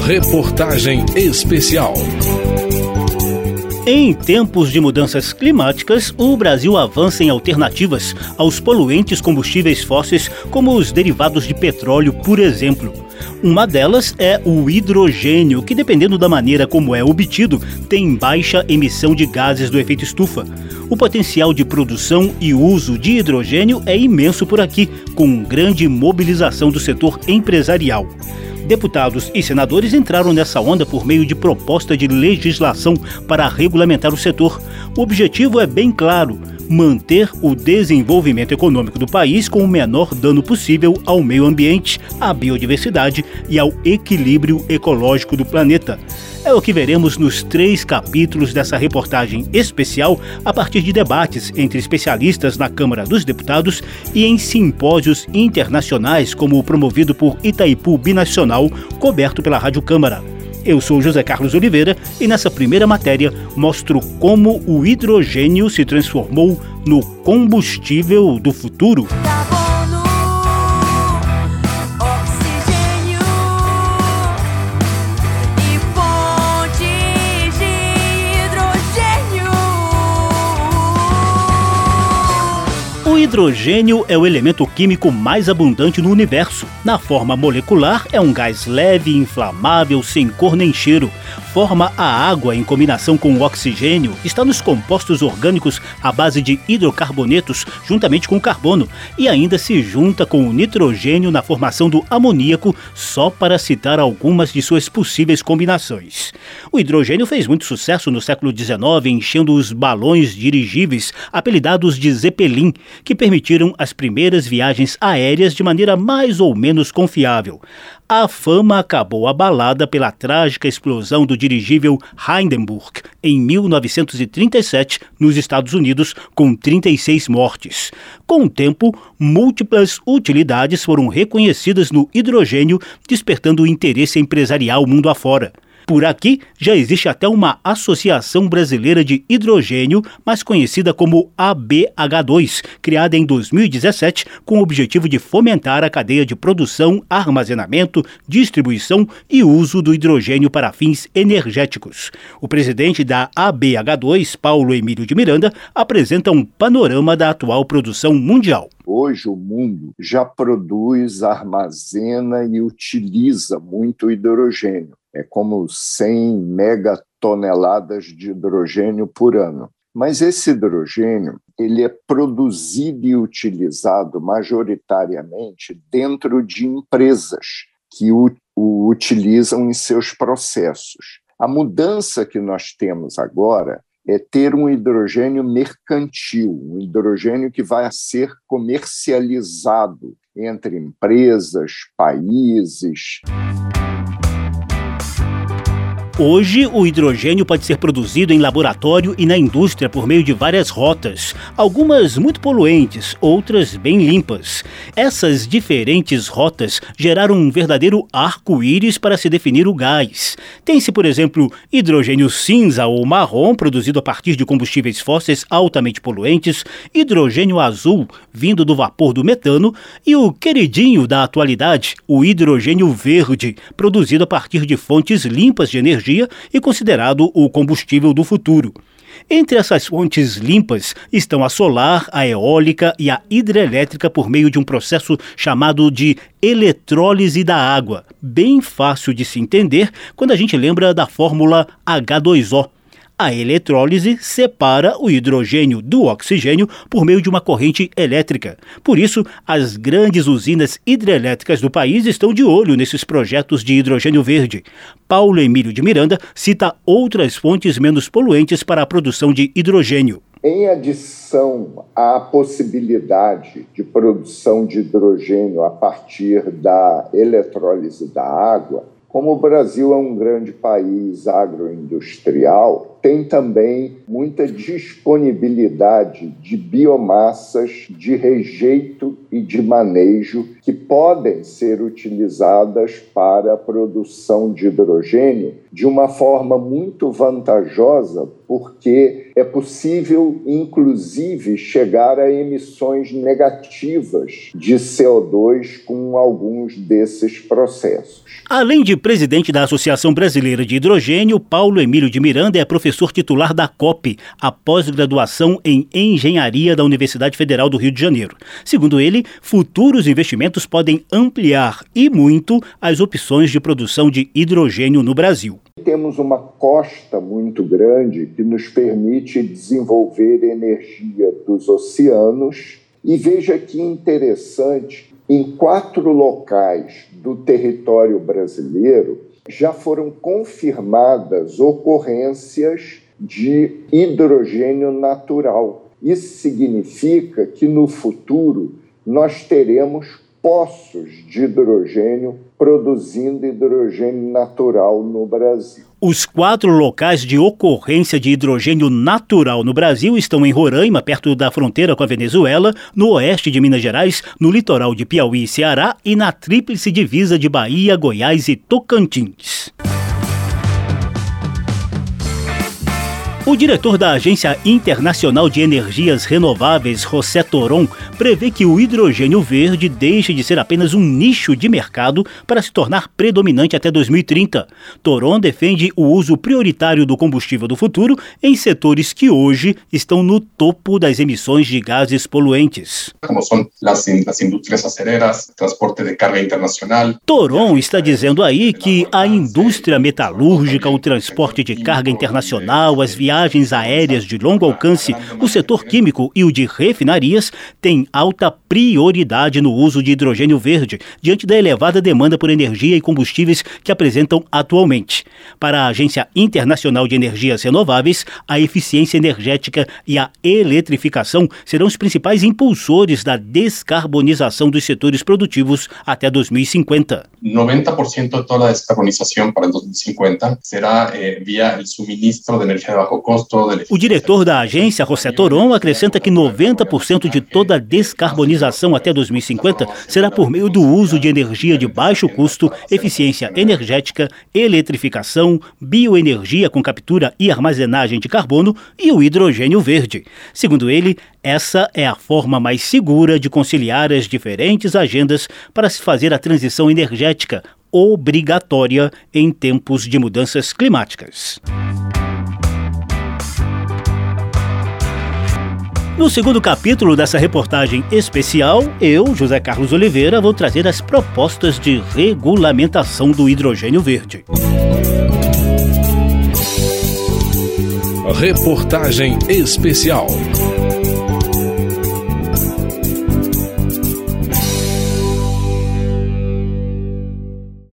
Reportagem especial. Em tempos de mudanças climáticas, o Brasil avança em alternativas aos poluentes combustíveis fósseis, como os derivados de petróleo, por exemplo. Uma delas é o hidrogênio, que, dependendo da maneira como é obtido, tem baixa emissão de gases do efeito estufa. O potencial de produção e uso de hidrogênio é imenso por aqui, com grande mobilização do setor empresarial. Deputados e senadores entraram nessa onda por meio de proposta de legislação para regulamentar o setor. O objetivo é bem claro: manter o desenvolvimento econômico do país com o menor dano possível ao meio ambiente, à biodiversidade e ao equilíbrio ecológico do planeta. É o que veremos nos três capítulos dessa reportagem especial, a partir de debates entre especialistas na Câmara dos Deputados e em simpósios internacionais, como o promovido por Itaipu Binacional, coberto pela Rádio Câmara. Eu sou José Carlos Oliveira e nessa primeira matéria mostro como o hidrogênio se transformou no combustível do futuro. Hidrogênio é o elemento químico mais abundante no universo. Na forma molecular, é um gás leve, inflamável, sem cor nem cheiro. Forma a água em combinação com o oxigênio. Está nos compostos orgânicos à base de hidrocarbonetos, juntamente com o carbono. E ainda se junta com o nitrogênio na formação do amoníaco, só para citar algumas de suas possíveis combinações. O hidrogênio fez muito sucesso no século XIX, enchendo os balões dirigíveis, apelidados de Zeppelin, que permitiram as primeiras viagens aéreas de maneira mais ou menos confiável. A fama acabou abalada pela trágica explosão do dirigível Hindenburg em 1937 nos Estados Unidos, com 36 mortes. Com o tempo, múltiplas utilidades foram reconhecidas no hidrogênio, despertando o interesse empresarial mundo afora. Por aqui já existe até uma Associação Brasileira de Hidrogênio, mais conhecida como ABH2, criada em 2017 com o objetivo de fomentar a cadeia de produção, armazenamento, distribuição e uso do hidrogênio para fins energéticos. O presidente da ABH2, Paulo Emílio de Miranda, apresenta um panorama da atual produção mundial. Hoje o mundo já produz, armazena e utiliza muito hidrogênio é como 100 megatoneladas de hidrogênio por ano. Mas esse hidrogênio ele é produzido e utilizado majoritariamente dentro de empresas que o, o utilizam em seus processos. A mudança que nós temos agora é ter um hidrogênio mercantil, um hidrogênio que vai ser comercializado entre empresas, países. Hoje, o hidrogênio pode ser produzido em laboratório e na indústria por meio de várias rotas, algumas muito poluentes, outras bem limpas. Essas diferentes rotas geraram um verdadeiro arco-íris para se definir o gás. Tem-se, por exemplo, hidrogênio cinza ou marrom, produzido a partir de combustíveis fósseis altamente poluentes, hidrogênio azul, vindo do vapor do metano, e o queridinho da atualidade, o hidrogênio verde, produzido a partir de fontes limpas de energia energia e considerado o combustível do futuro. Entre essas fontes limpas estão a solar, a eólica e a hidrelétrica por meio de um processo chamado de eletrólise da água, bem fácil de se entender quando a gente lembra da fórmula H2O. A eletrólise separa o hidrogênio do oxigênio por meio de uma corrente elétrica. Por isso, as grandes usinas hidrelétricas do país estão de olho nesses projetos de hidrogênio verde. Paulo Emílio de Miranda cita outras fontes menos poluentes para a produção de hidrogênio. Em adição à possibilidade de produção de hidrogênio a partir da eletrólise da água, como o Brasil é um grande país agroindustrial, tem também muita disponibilidade de biomassas de rejeito e de manejo que podem ser utilizadas para a produção de hidrogênio de uma forma muito vantajosa, porque é possível, inclusive, chegar a emissões negativas de CO2 com alguns desses processos. Além de presidente da Associação Brasileira de Hidrogênio, Paulo Emílio de Miranda é professor titular da COP, a pós-graduação em Engenharia da Universidade Federal do Rio de Janeiro. Segundo ele, futuros investimentos podem ampliar e muito as opções de produção de hidrogênio no Brasil. Temos uma costa muito grande que nos permite desenvolver energia dos oceanos. E veja que interessante em quatro locais do território brasileiro já foram confirmadas ocorrências de hidrogênio natural. Isso significa que no futuro nós teremos poços de hidrogênio produzindo hidrogênio natural no Brasil. Os quatro locais de ocorrência de hidrogênio natural no Brasil estão em Roraima, perto da fronteira com a Venezuela, no oeste de Minas Gerais, no litoral de Piauí e Ceará e na tríplice divisa de Bahia, Goiás e Tocantins. O diretor da Agência Internacional de Energias Renováveis, José Toron, prevê que o hidrogênio verde deixe de ser apenas um nicho de mercado para se tornar predominante até 2030. Toron defende o uso prioritário do combustível do futuro em setores que hoje estão no topo das emissões de gases poluentes. Como são as, as indústrias aceleras, transporte de carga internacional. Toron está dizendo aí que a indústria metalúrgica, o transporte de carga internacional, as viagens viagens aéreas de longo alcance, o setor químico e o de refinarias têm alta prioridade no uso de hidrogênio verde, diante da elevada demanda por energia e combustíveis que apresentam atualmente. Para a Agência Internacional de Energias Renováveis, a eficiência energética e a eletrificação serão os principais impulsores da descarbonização dos setores produtivos até 2050. 90% de toda a descarbonização para 2050 será eh, via o suministro de energia de baixo o diretor da agência, José Toron, acrescenta que 90% de toda a descarbonização até 2050 será por meio do uso de energia de baixo custo, eficiência energética, eletrificação, bioenergia com captura e armazenagem de carbono e o hidrogênio verde. Segundo ele, essa é a forma mais segura de conciliar as diferentes agendas para se fazer a transição energética obrigatória em tempos de mudanças climáticas. No segundo capítulo dessa reportagem especial, eu, José Carlos Oliveira, vou trazer as propostas de regulamentação do hidrogênio verde. Reportagem especial.